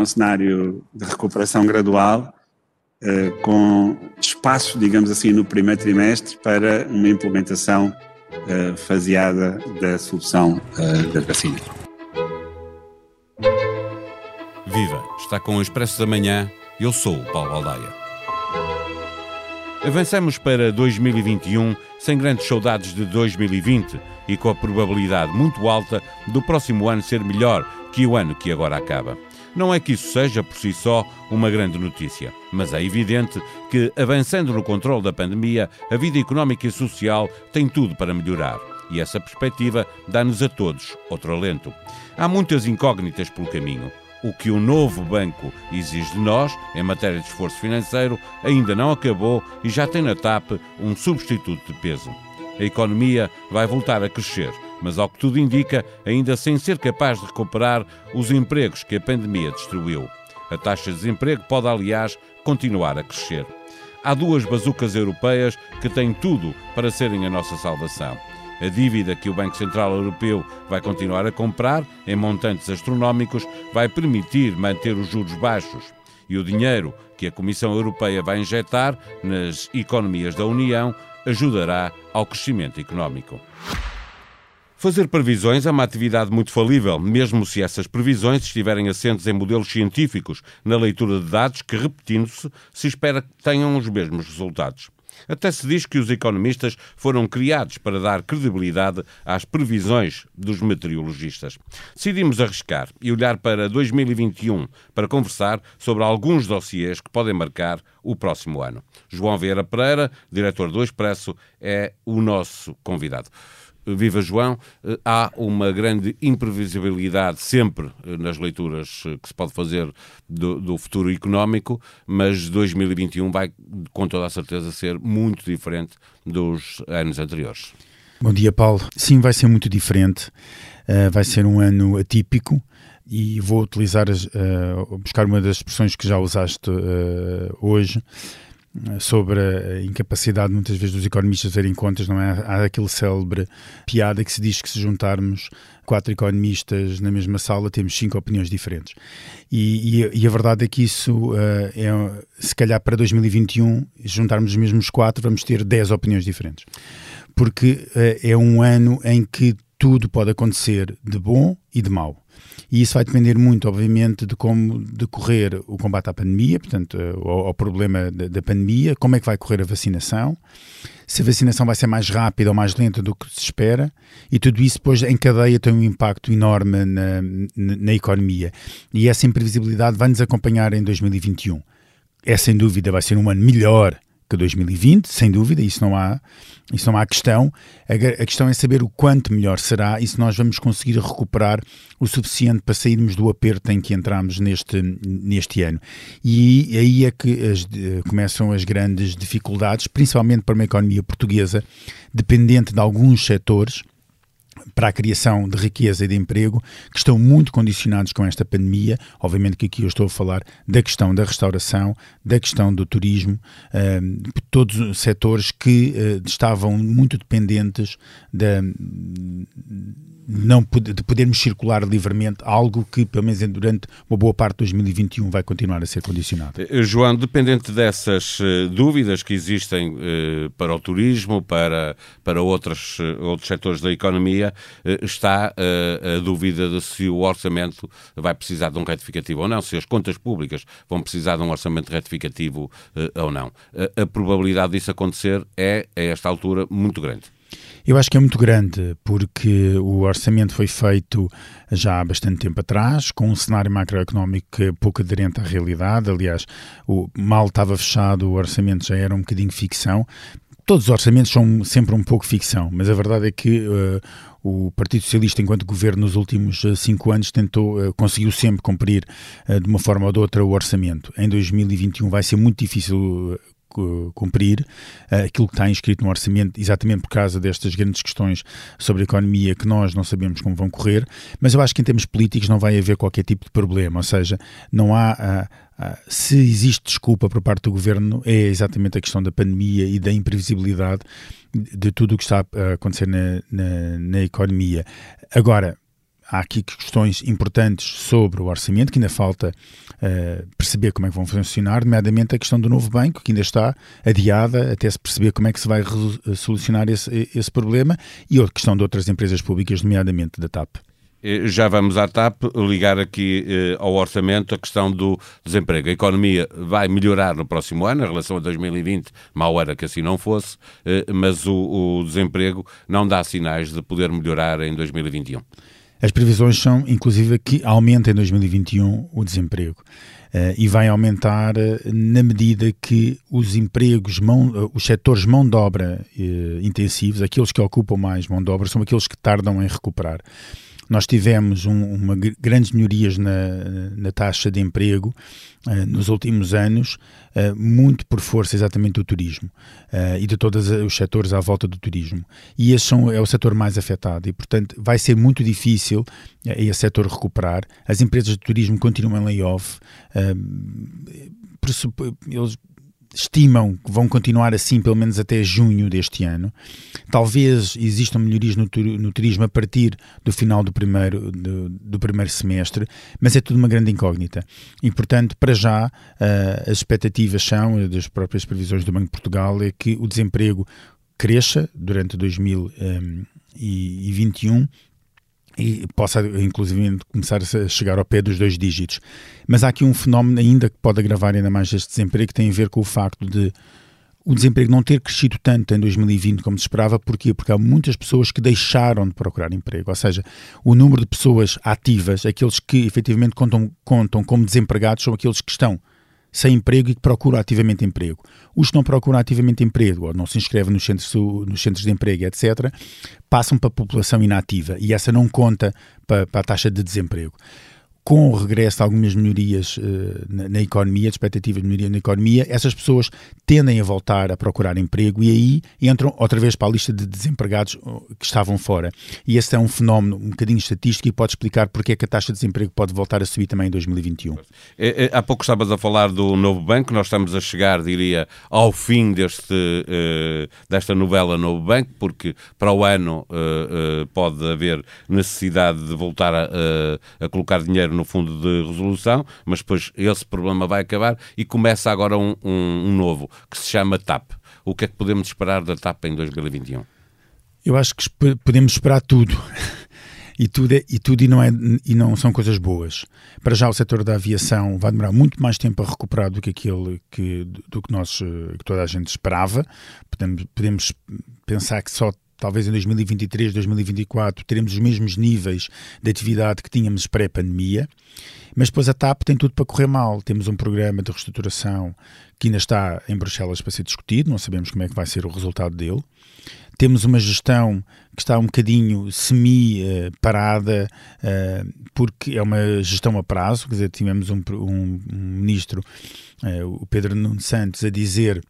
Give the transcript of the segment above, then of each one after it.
um cenário de recuperação gradual, uh, com espaço, digamos assim, no primeiro trimestre para uma implementação uh, faseada da solução uh, das vacinas. Viva! Está com o Expresso da Manhã. Eu sou o Paulo Baldaia. Avançamos para 2021 sem grandes saudades de 2020 e com a probabilidade muito alta do próximo ano ser melhor que o ano que agora acaba. Não é que isso seja por si só uma grande notícia, mas é evidente que, avançando no controle da pandemia, a vida económica e social tem tudo para melhorar. E essa perspectiva dá-nos a todos outro alento. Há muitas incógnitas pelo caminho. O que o novo banco exige de nós, em matéria de esforço financeiro, ainda não acabou e já tem na TAP um substituto de peso. A economia vai voltar a crescer mas ao que tudo indica, ainda sem ser capaz de recuperar os empregos que a pandemia destruiu. A taxa de desemprego pode, aliás, continuar a crescer. Há duas bazucas europeias que têm tudo para serem a nossa salvação. A dívida que o Banco Central Europeu vai continuar a comprar, em montantes astronómicos, vai permitir manter os juros baixos. E o dinheiro que a Comissão Europeia vai injetar nas economias da União ajudará ao crescimento económico. Fazer previsões é uma atividade muito falível, mesmo se essas previsões estiverem assentes em modelos científicos, na leitura de dados que, repetindo-se, se espera que tenham os mesmos resultados. Até se diz que os economistas foram criados para dar credibilidade às previsões dos meteorologistas. Decidimos arriscar e olhar para 2021 para conversar sobre alguns dossiês que podem marcar o próximo ano. João Vieira Pereira, diretor do Expresso, é o nosso convidado. Viva João, eh, há uma grande imprevisibilidade sempre eh, nas leituras eh, que se pode fazer do, do, futuro económico, mas 2021 vai com toda a certeza ser muito diferente dos anos anteriores. Bom dia, Paulo. Sim, vai ser muito diferente. Uh, vai ser um ano atípico e vou utilizar, uh, buscar uma das expressões que já usaste uh, hoje, sobre a incapacidade muitas vezes dos economistas verem contas, não é? Há aquele célebre piada que se diz que se juntarmos quatro economistas na mesma sala temos cinco opiniões diferentes. E, e, e a verdade é que isso uh, é, se calhar para 2021, juntarmos os mesmos quatro, vamos ter dez opiniões diferentes. Porque uh, é um ano em que tudo pode acontecer de bom e de mau. E isso vai depender muito, obviamente, de como decorrer o combate à pandemia, portanto, eh, ao, ao problema da, da, pandemia, como é que vai correr a vacinação, se a vacinação vai ser mais rápida ou mais lenta do que se espera, e tudo isso depois em cadeia tem um impacto enorme na, na, na economia. E essa imprevisibilidade vai nos acompanhar em 2021. É sem dúvida, vai ser um ano melhor que 2020, sem dúvida, isso não há, isso não há questão. A, a, questão é saber o quanto melhor será e se nós vamos conseguir recuperar o suficiente para sairmos do aperto em que entramos neste, neste ano. E aí é que as, começam as grandes dificuldades, principalmente para uma economia portuguesa dependente de alguns setores para a criação de riqueza e de emprego, que estão muito condicionados com esta pandemia. Obviamente que aqui eu estou a falar da questão da restauração, da questão do turismo, uh, todos os setores que uh, estavam muito dependentes da não de podermos circular livremente, algo que, pelo menos durante uma boa parte de 2021, vai continuar a ser condicionado. Eh, João, dependente dessas uh, dúvidas que existem uh, para o turismo, para, para outros, outros setores da economia, está a dúvida de se o orçamento vai precisar de um retificativo ou não, se as contas públicas vão precisar de um orçamento retificativo ou não. a probabilidade disso acontecer é, a esta altura, muito grande. Eu acho que é muito grande, porque o orçamento foi feito já há bastante tempo atrás, com um cenário macroeconómico pouco aderente à realidade. Aliás, o mal estava fechado, o orçamento já era um bocadinho ficção. Todos os orçamentos são sempre um pouco ficção, mas a verdade é que uh, o Partido Socialista, enquanto governo nos últimos uh, cinco anos, tentou, uh, conseguiu sempre cumprir de uma forma ou de outra o orçamento. Em 2021 vai ser muito difícil cumprir uh, aquilo que está inscrito no orçamento, exatamente por causa destas grandes questões sobre a economia que nós não sabemos como vão correr, mas eu acho que em termos políticos não vai haver qualquer tipo de problema, ou seja, não há. Uh, se existe desculpa por parte do governo, é exatamente a questão da pandemia e da imprevisibilidade de, de tudo o que está a acontecer na, na, na economia. Agora, há aqui questões importantes sobre o orçamento, que ainda falta uh, perceber como é que vão funcionar, nomeadamente a questão do novo banco, que ainda está adiada até se perceber como é que se vai solucionar esse, esse problema, e a questão de outras empresas públicas, nomeadamente da TAP. Eh, já vamos à TAP ligar aqui eh, ao orçamento a questão do desemprego. A economia vai melhorar no próximo ano, em relação a 2020, mal era que assim não fosse, eh, mas o, o desemprego não dá sinais de poder melhorar em 2021. As previsões são, inclusive, que aumenta em 2021 o desemprego. Uh, e vai aumentar uh, na medida que os empregos, mão, uh, os setores mão de obra intensivos, aqueles que ocupam mais mão de obra, são aqueles que tardam em recuperar. Nós tivemos um, uma grandes melhorias na, na taxa de emprego uh, nos últimos anos, uh, muito por força exatamente do turismo uh, e de todos os setores à volta do turismo. E esse são, é o setor mais afetado e, portanto, vai ser muito difícil esse setor recuperar. As empresas de turismo continuam em layoff. eles estimam que vão continuar assim pelo menos até junho deste ano. Talvez existam melhorias no, turismo a partir do final do primeiro, do, do, primeiro semestre, mas é tudo uma grande incógnita. E, portanto, para já, uh, as expectativas são, das próprias previsões do Banco de Portugal, é que o desemprego cresça durante 2021 e possa inclusive começar a chegar ao pé dos dois dígitos. Mas há aqui um fenómeno ainda que pode agravar ainda mais este desemprego, que tem a ver com o facto de o desemprego não ter crescido tanto em 2020 como se esperava. Porquê? Porque há muitas pessoas que deixaram de procurar emprego. Ou seja, o número de pessoas ativas, aqueles que efetivamente contam, contam como desempregados, são aqueles que estão sem emprego e que procuram ativamente emprego. Os que não procuram ativamente emprego ou não se inscrevem nos centros, nos centros de emprego, etc., passam para a população inativa e essa não conta para, para a taxa de desemprego com o regresso de algumas melhorias uh, na, na, economia, de expectativas de melhoria na economia, essas pessoas tendem a voltar a procurar emprego e aí entram outra vez para a lista de desempregados uh, que estavam fora. E esse é um fenómeno um bocadinho estatístico e pode explicar porque é que a taxa de desemprego pode voltar a subir também em 2021. É, é, há pouco estavas a falar do novo banco, nós estamos a chegar, diria, ao fim deste, uh, desta novela Novo Banco, porque para o ano pode haver necessidade de voltar a, a colocar dinheiro no fundo de resolução, mas depois esse problema vai acabar e começa agora um, um, um novo, que se chama TAP. O que é que podemos esperar da TAP em 2021? Eu acho que podemos esperar tudo. e tudo, é, e tudo e não, é, e não são coisas boas. Para já o setor da aviação vai demorar muito mais tempo a recuperar do que aquele que, do que, nós, que toda a gente esperava. Podemos, podemos pensar que só talvez em 2023, 2024, teremos os mesmos níveis de atividade que tínhamos pré-pandemia, mas depois a TAP tem tudo para correr mal. Temos um programa de reestruturação que ainda está em Bruxelas para ser discutido, não sabemos como é que vai ser o resultado dele. Temos uma gestão que está um bocadinho semi-parada, uh, porque é uma gestão a prazo, quer dizer, tivemos um, um, um ministro, uh, o Pedro Nuno Santos, a dizer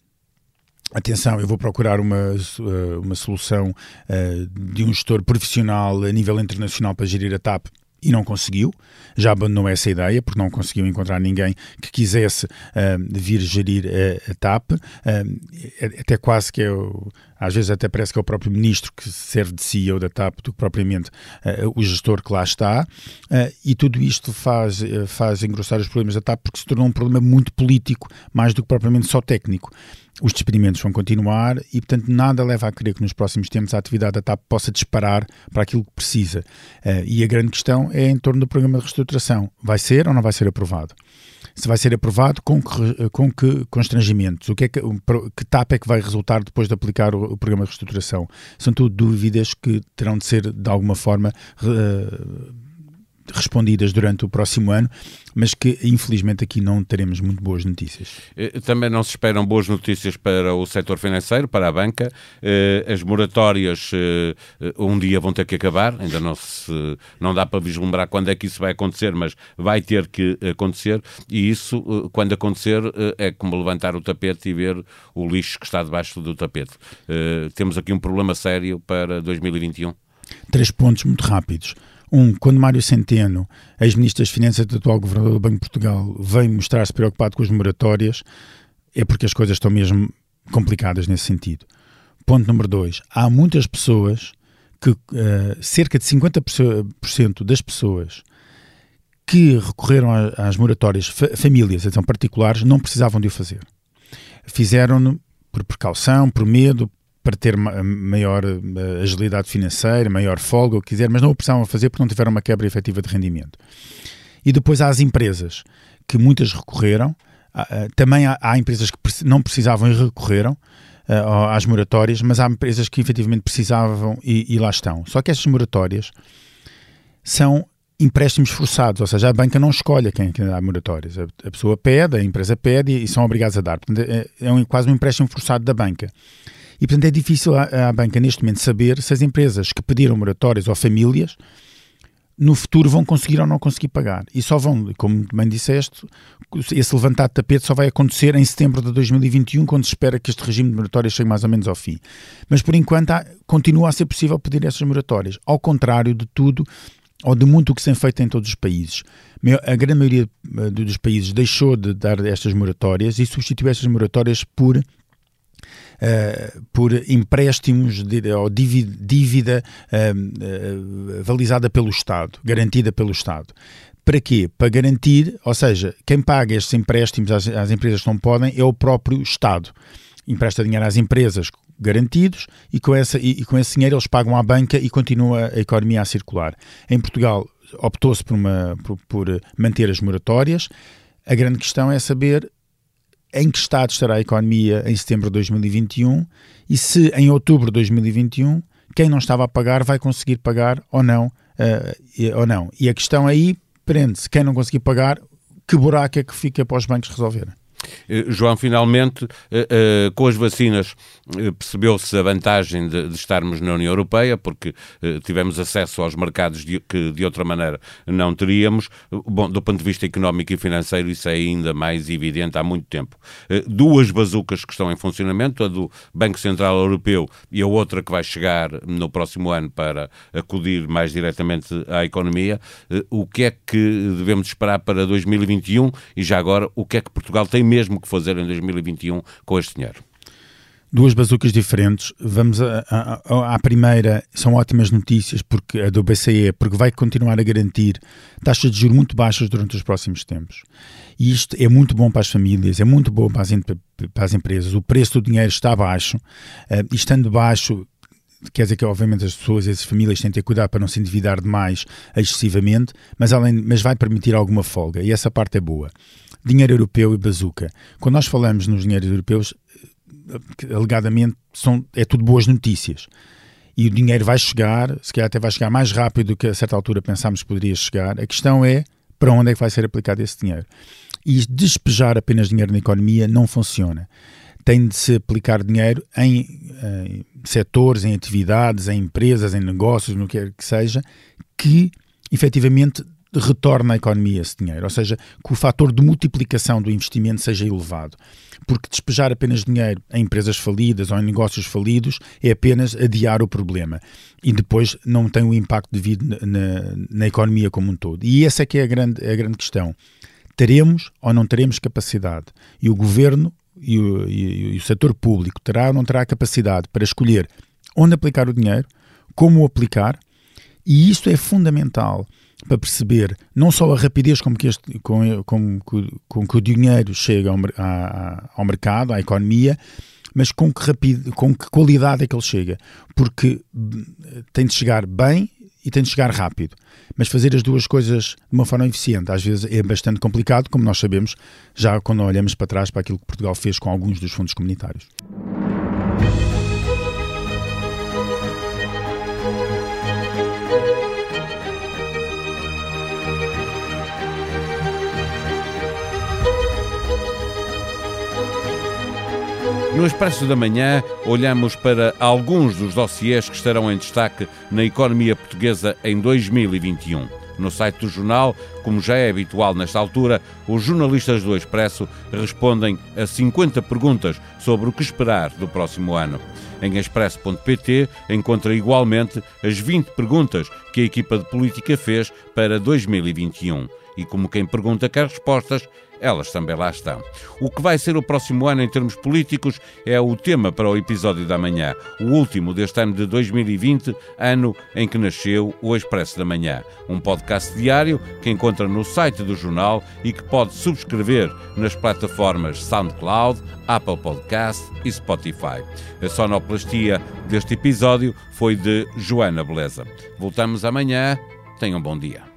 atenção, eu vou procurar uma, eh, uma solução uh, de um gestor profissional a nível internacional para gerir a TAP e não conseguiu, já abandonou essa ideia porque não conseguiu encontrar ninguém que quisesse uh, vir gerir a, TAP, uh, até quase que é às vezes até parece que é o próprio ministro que serve de CEO da TAP do que propriamente uh, o gestor que lá está, e tudo isto faz, faz engrossar os problemas da TAP porque se tornou um problema muito político, mais do que propriamente só técnico os despedimentos vão continuar e, portanto, nada leva a crer que nos próximos tempos a atividade da TAP possa disparar para aquilo que precisa. Uh, e a grande questão é em torno do programa de reestruturação. Vai ser ou não vai ser aprovado? Se vai ser aprovado, com que, com que constrangimentos? O que, é que, que TAP é que vai resultar depois de aplicar o, o programa de reestruturação? São tudo dúvidas que terão de ser, de alguma forma, uh, respondidas durante o próximo ano, mas que infelizmente aqui não teremos muito boas notícias. Eh, também não se esperam boas notícias para o setor financeiro, para a banca. Eh, as moratórias eh, um dia vão ter que acabar, ainda não, se, não dá para vislumbrar quando é que isso vai acontecer, mas vai ter que acontecer e isso, quando acontecer, é como levantar o tapete e ver o lixo que está debaixo do tapete. Temos aqui um problema sério para 2021. Três pontos muito rápidos. Um, quando Mário Centeno, ex-ministro das Finanças e atual governador do Banco de Portugal, vem mostrar-se preocupado com as moratórias, é porque as coisas estão mesmo complicadas nesse sentido. Ponto número dois. Há muitas pessoas que uh, cerca de 50% das pessoas que recorreram às moratórias, fa famílias, então particulares, não precisavam de o fazer. Fizeram-no por precaução, por medo, para ter maior eh, agilidade financeira, maior folga, o que quiser, mas não o precisavam fazer porque não tiveram uma quebra efetiva de rendimento. E depois há as empresas, que muitas recorreram, também há, empresas que não precisavam e recorreram, às moratórias, mas há empresas que efetivamente precisavam e, e, lá estão. Só que estas moratórias são empréstimos forçados, ou seja, a banca não escolhe quem, quem dá moratórias. A, a, pessoa pede, a empresa pede e, e são obrigados a dar. Portanto, é, é um, quase um empréstimo forçado da banca. E, portanto, é difícil à, à banca, neste momento, saber se as empresas que pediram moratórias ou famílias no futuro vão conseguir ou não conseguir pagar. E só vão, como bem disseste, esse levantar de tapete só vai acontecer em setembro de 2021, quando se espera que este regime de moratórias chegue mais ou menos ao fim. Mas por enquanto há, continua a ser possível pedir essas moratórias, ao contrário de tudo ou de muito o que se tem feito em todos os países. A grande maioria eh, dos países deixou de dar estas moratórias e substituiu estas moratórias por uh, por empréstimos de, ou dívida uh, uh, valizada pelo Estado, garantida pelo Estado. Para quê? Para garantir, ou seja, quem paga estes empréstimos às, às empresas que não podem é o próprio Estado. Empresta dinheiro às empresas garantidos e com, essa, e, e com esse dinheiro eles pagam à banca e continua a economia a circular. Em Portugal optou-se por, por, por manter as moratórias. A grande questão é saber em que estado estará a economia em setembro de 2021 e se em outubro de 2021 quem não estava a pagar vai conseguir pagar ou não. Uh, ou não. E a questão aí prende-se: quem não conseguir pagar, que buraco é que fica para os bancos resolverem? Eh, João, finalmente, eh, eh, com as vacinas percebeu-se a vantagem de, de, estarmos na União Europeia, porque tivemos acesso aos mercados de, que de outra maneira não teríamos. Bom, do ponto de vista económico e financeiro, isso é ainda mais evidente há muito tempo. Duas bazucas que estão em funcionamento, a do Banco Central Europeu e a outra que vai chegar no próximo ano para acudir mais diretamente à economia. O que é que devemos esperar para 2021 e já agora o que é que Portugal tem mesmo que fazer em 2021 com este dinheiro? Duas bazucas diferentes. Vamos à primeira, são ótimas notícias porque a do BCE, porque vai continuar a garantir taxas de juros muito baixas durante os próximos tempos. E isto é muito bom para as famílias, é muito bom para as, para as empresas. O preço do dinheiro está baixo, uh, estando baixo, quer dizer que obviamente as pessoas as famílias têm que ter cuidado para não se endividar demais excessivamente, mas, além, mas vai permitir alguma folga e essa parte é boa dinheiro europeu e bazuca. Quando nós falamos nos dinheiros europeus, eh, alegadamente são, é tudo boas notícias. E o dinheiro vai chegar, se calhar até vai chegar mais rápido do que a certa altura pensámos que poderia chegar. A questão é para onde é que vai ser aplicado esse dinheiro. E despejar apenas dinheiro na economia não funciona. Tem de se aplicar dinheiro em, em setores, em atividades, em empresas, em negócios, no que quer que seja, que efetivamente retorna à economia esse dinheiro, ou seja, que o fator de multiplicação do investimento seja elevado. Porque despejar apenas dinheiro em empresas falidas ou em negócios falidos é apenas adiar o problema e depois não tem o impacto devido na, na, na economia como um todo. E essa é que é a grande, é a grande questão. Teremos ou não teremos capacidade? E o governo e o, e, e o setor público terá ou não terá capacidade para escolher onde aplicar o dinheiro, como o aplicar, e isto é fundamental para perceber não só a rapidez com que, este, com, com, com que o dinheiro chega ao, a, ao mercado, à economia, mas com que, rapid, com que qualidade é que ele chega. Porque hum, tem de chegar bem e tem de chegar rápido. Mas fazer as duas coisas de uma forma eficiente às vezes é bastante complicado, como nós sabemos, já quando olhamos para trás para aquilo que Portugal fez com alguns dos fundos comunitários. No Expresso da Manhã, olhamos para alguns dos dossiês que estarão em destaque na economia portuguesa em 2021. No site do jornal, como já é habitual nesta altura, os jornalistas do Expresso respondem a 50 perguntas sobre o que esperar do próximo ano. Em expresso.pt encontra igualmente as 20 perguntas que a equipa de política fez para 2021. E como quem pergunta quer respostas, elas também lá estão. O que vai ser o próximo ano em termos políticos é o tema para o episódio da manhã, o último deste ano de 2020, ano em que nasceu o Expresso da Manhã, um podcast diário que encontra no site do jornal e que pode subscrever nas plataformas SoundCloud, Apple Podcast e Spotify. A sonoplastia deste episódio foi de Joana Beleza. Voltamos amanhã. Tenham um bom dia.